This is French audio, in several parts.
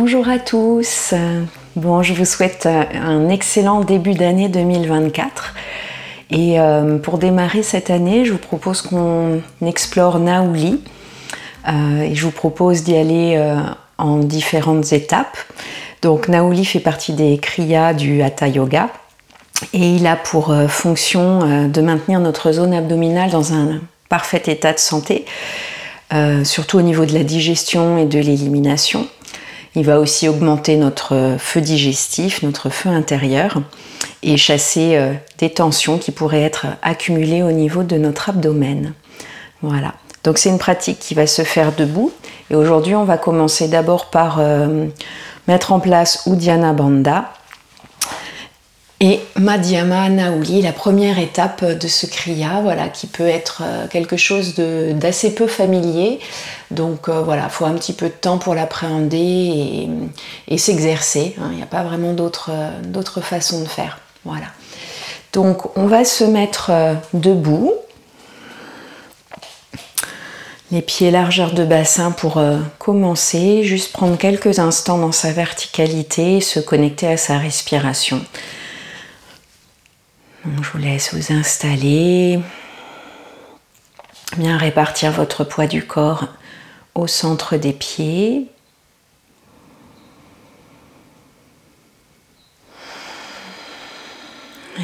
Bonjour à tous. Bon, je vous souhaite un excellent début d'année 2024. Et euh, pour démarrer cette année, je vous propose qu'on explore Naouli. Euh, et je vous propose d'y aller euh, en différentes étapes. Donc Naouli fait partie des kriyas du Hatha Yoga. Et il a pour fonction de maintenir notre zone abdominale dans un parfait état de santé, surtout au niveau de la digestion et de l'élimination. Il va aussi augmenter notre feu digestif, notre feu intérieur et chasser euh, des tensions qui pourraient être accumulées au niveau de notre abdomen. Voilà. Donc c'est une pratique qui va se faire debout. Et aujourd'hui, on va commencer d'abord par euh, mettre en place Uddiyana Bandha et Madhyama Nauli, la première étape de ce kriya, voilà, qui peut être euh, quelque chose d'assez peu familier. Donc voilà, il faut un petit peu de temps pour l'appréhender et, s'exercer. Hein. Il n'y a pas vraiment d'autre façon de faire. Voilà. Donc on va se mettre euh, debout. Les pieds largeur de bassin pour euh, commencer, juste prendre quelques instants dans sa verticalité et se connecter à sa respiration. Je vous laisse vous installer, bien répartir votre poids du corps au centre des pieds.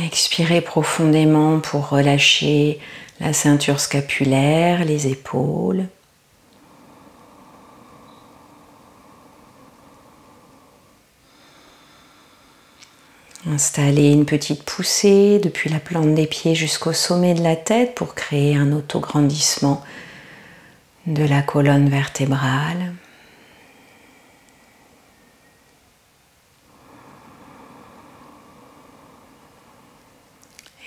Expirez profondément pour relâcher la ceinture scapulaire, les épaules. Installez une petite poussée depuis la plante des pieds jusqu'au sommet de la tête pour créer un autograndissement de la colonne vertébrale.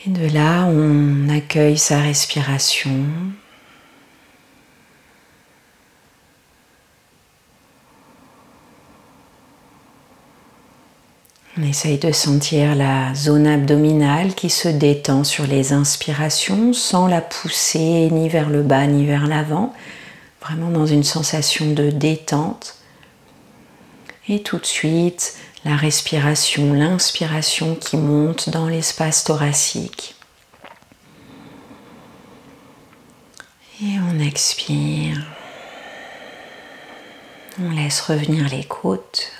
Et de là, on accueille sa respiration. On essaye de sentir la zone abdominale qui se détend sur les inspirations sans la pousser ni vers le bas ni vers l'avant, vraiment dans une sensation de détente. Et tout de suite, la respiration, l'inspiration qui monte dans l'espace thoracique. Et on expire. On laisse revenir les côtes.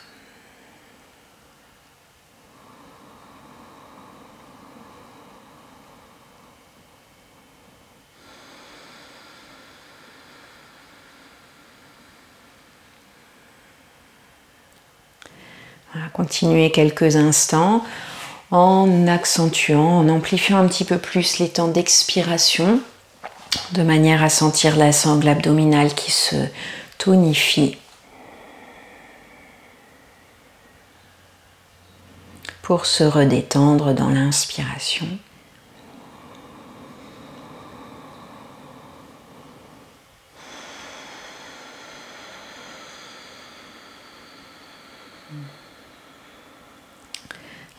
Continuer quelques instants en accentuant, en amplifiant un petit peu plus les temps d'expiration de manière à sentir la sangle abdominale qui se tonifie. Pour se redétendre dans l'inspiration.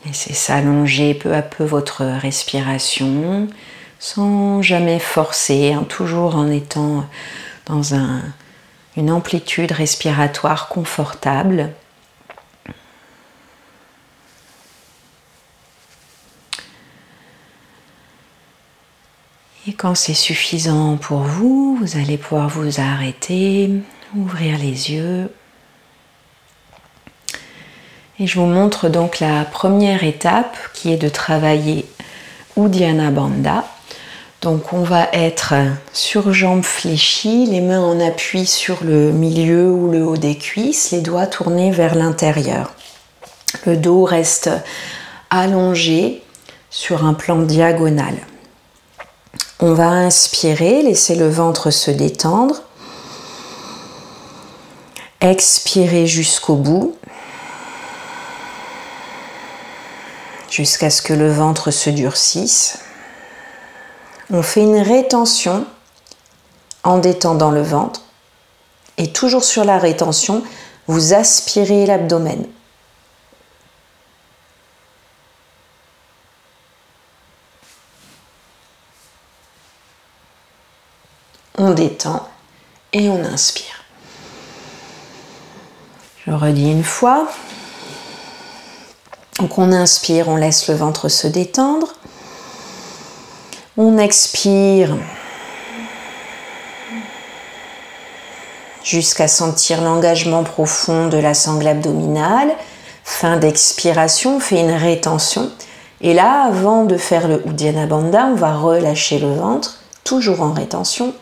Laissez s'allonger peu à peu votre respiration sans jamais forcer, hein, toujours en étant dans une amplitude respiratoire confortable. Et quand c'est suffisant pour vous, vous allez pouvoir vous arrêter, ouvrir les yeux et je vous montre donc la première étape qui est de travailler Uddiyana Bandha. Donc on va être sur jambes fléchies, les mains en appui sur le milieu ou le haut des cuisses, les doigts tournés vers l'intérieur. Le dos reste allongé sur un plan diagonal. On va inspirer, laisser le ventre se détendre. Expirer jusqu'au bout. Jusqu'à ce que le ventre se durcisse. On fait une rétention en détendant le ventre et toujours sur la rétention, vous aspirez l'abdomen. On détend et on inspire. Je redis une fois. Donc on inspire, on laisse le ventre se détendre. On expire jusqu'à sentir l'engagement profond de la sangle abdominale. Fin d'expiration, on fait une rétention. Et là, avant de faire le Uddiyana Bandha, on va relâcher le ventre, toujours en rétention,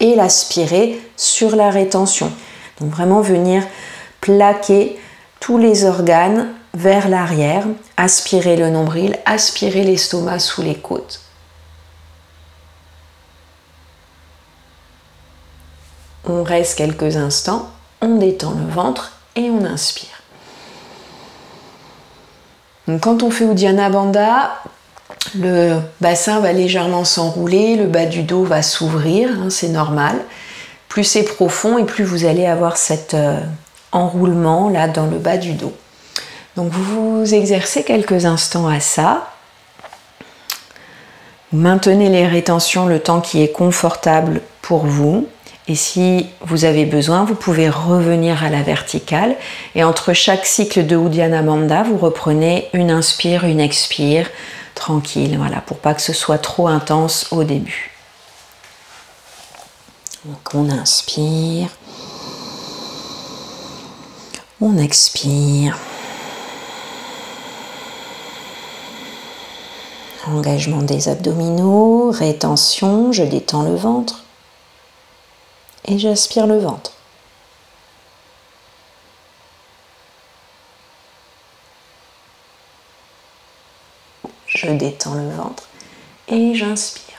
et l'aspirer sur la rétention. Donc vraiment venir plaquer tous les organes vers l'arrière, aspirer le nombril, aspirer l'estomac sous les côtes. On reste quelques instants, on détend le ventre et on inspire. Quand on fait Uddiyana Bandha, le bassin va légèrement s'enrouler, le bas du dos va s'ouvrir, hein, c'est normal. Plus c'est profond et plus vous allez avoir cet euh, enroulement là dans le bas du dos. Donc vous vous exercez quelques instants à ça. Maintenez les rétentions le temps qui est confortable pour vous. Et si vous avez besoin, vous pouvez revenir à la verticale. Et entre chaque cycle de Uddiyana Bandha, vous reprenez une inspire, une expire, tranquille, voilà, pour pas que ce soit trop intense au début. Donc on inspire, on expire. Engagement des abdominaux, rétention, je détends le ventre et j'aspire le ventre. Je détends le ventre et j'inspire.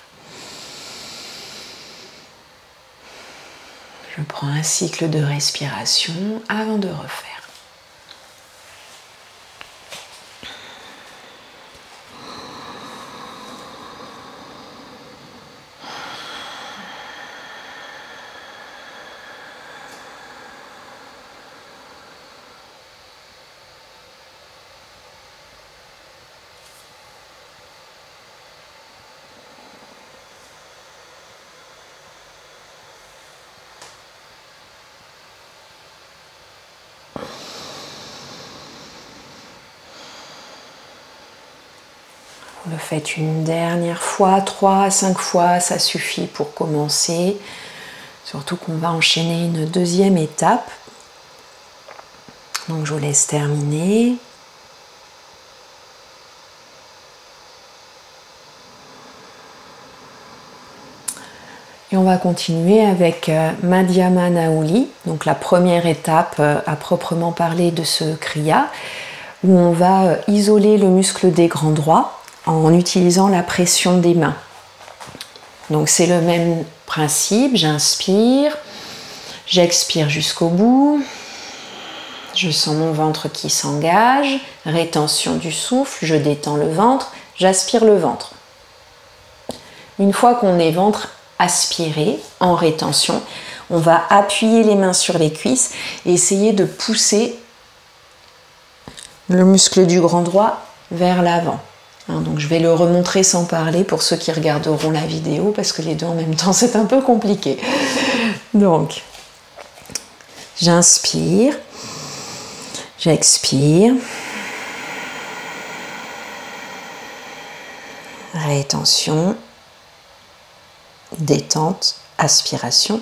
Je prends un cycle de respiration avant de refaire. Vous le faites une dernière fois, trois à cinq fois, ça suffit pour commencer. Surtout qu'on va enchaîner une deuxième étape. Donc je vous laisse terminer. On va continuer avec euh, Madhyama Nauli, donc la première étape euh, à proprement parler de ce kriya, où on va euh, isoler le muscle des grands droits en utilisant la pression des mains. Donc c'est le même principe, j'inspire, j'expire jusqu'au bout, je sens mon ventre qui s'engage, rétention du souffle, je détends le ventre, j'aspire le ventre. Une fois qu'on est ventre aspiré en rétention, on va appuyer les mains sur les cuisses et essayer de pousser le muscle du grand droit vers l'avant. Hein, donc je vais le remontrer sans parler pour ceux qui regarderont la vidéo parce que les deux en même temps c'est un peu compliqué. Donc j'inspire, j'expire. Rétention, détente, aspiration.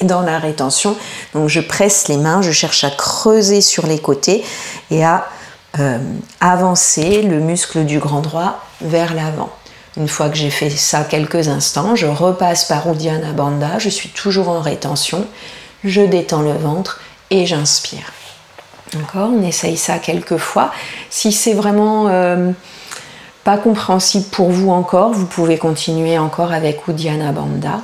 dans la rétention. Donc je presse les mains, je cherche à creuser sur les côtés et à euh, avancer le muscle du grand droit vers l'avant. Une fois que j'ai fait ça quelques instants, je repasse par Uddiyana Bandha, je suis toujours en rétention, je détends le ventre et j'inspire. D'accord On essaye ça quelques fois. Si c'est vraiment euh, pas compréhensible pour vous encore, vous pouvez continuer encore avec Uddiyana Bandha.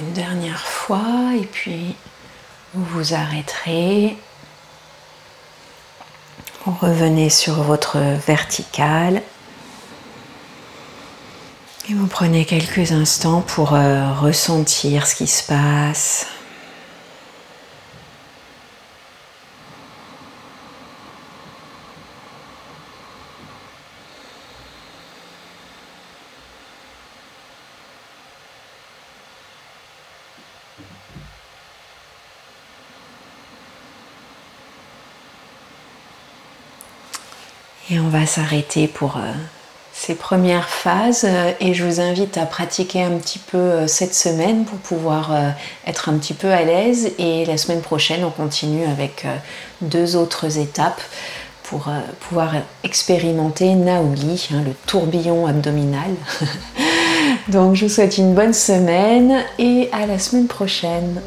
Une dernière fois et puis vous vous arrêterez. Vous revenez sur votre verticale. Et vous prenez quelques instants pour euh, ressentir ce qui se passe. Et on va s'arrêter pour euh, ces premières phases euh, et je vous invite à pratiquer un petit peu euh, cette semaine pour pouvoir être un petit peu à l'aise et la semaine prochaine on continue avec deux autres étapes pour pouvoir expérimenter Naouli, hein, le tourbillon abdominal. Donc je vous souhaite une bonne semaine et à la semaine prochaine.